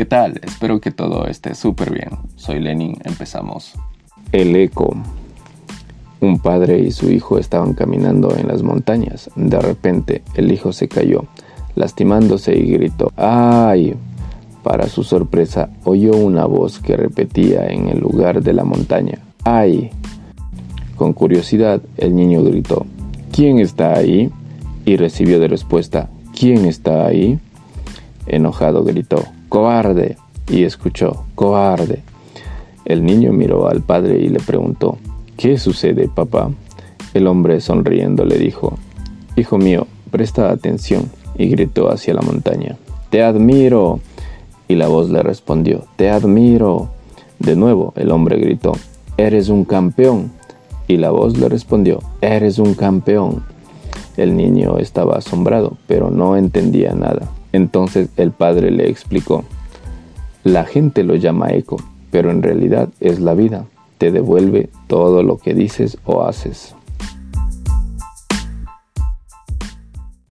¿Qué tal? Espero que todo esté súper bien. Soy Lenin, empezamos. El eco. Un padre y su hijo estaban caminando en las montañas. De repente, el hijo se cayó, lastimándose y gritó, ¡ay! Para su sorpresa, oyó una voz que repetía en el lugar de la montaña, ¡ay! Con curiosidad, el niño gritó, ¿quién está ahí? Y recibió de respuesta, ¿quién está ahí? Enojado gritó, cobarde, y escuchó, cobarde. El niño miró al padre y le preguntó, ¿qué sucede, papá? El hombre sonriendo le dijo, Hijo mío, presta atención, y gritó hacia la montaña, Te admiro. Y la voz le respondió, Te admiro. De nuevo el hombre gritó, Eres un campeón. Y la voz le respondió, Eres un campeón. El niño estaba asombrado, pero no entendía nada. Entonces el padre le explicó, la gente lo llama eco, pero en realidad es la vida, te devuelve todo lo que dices o haces.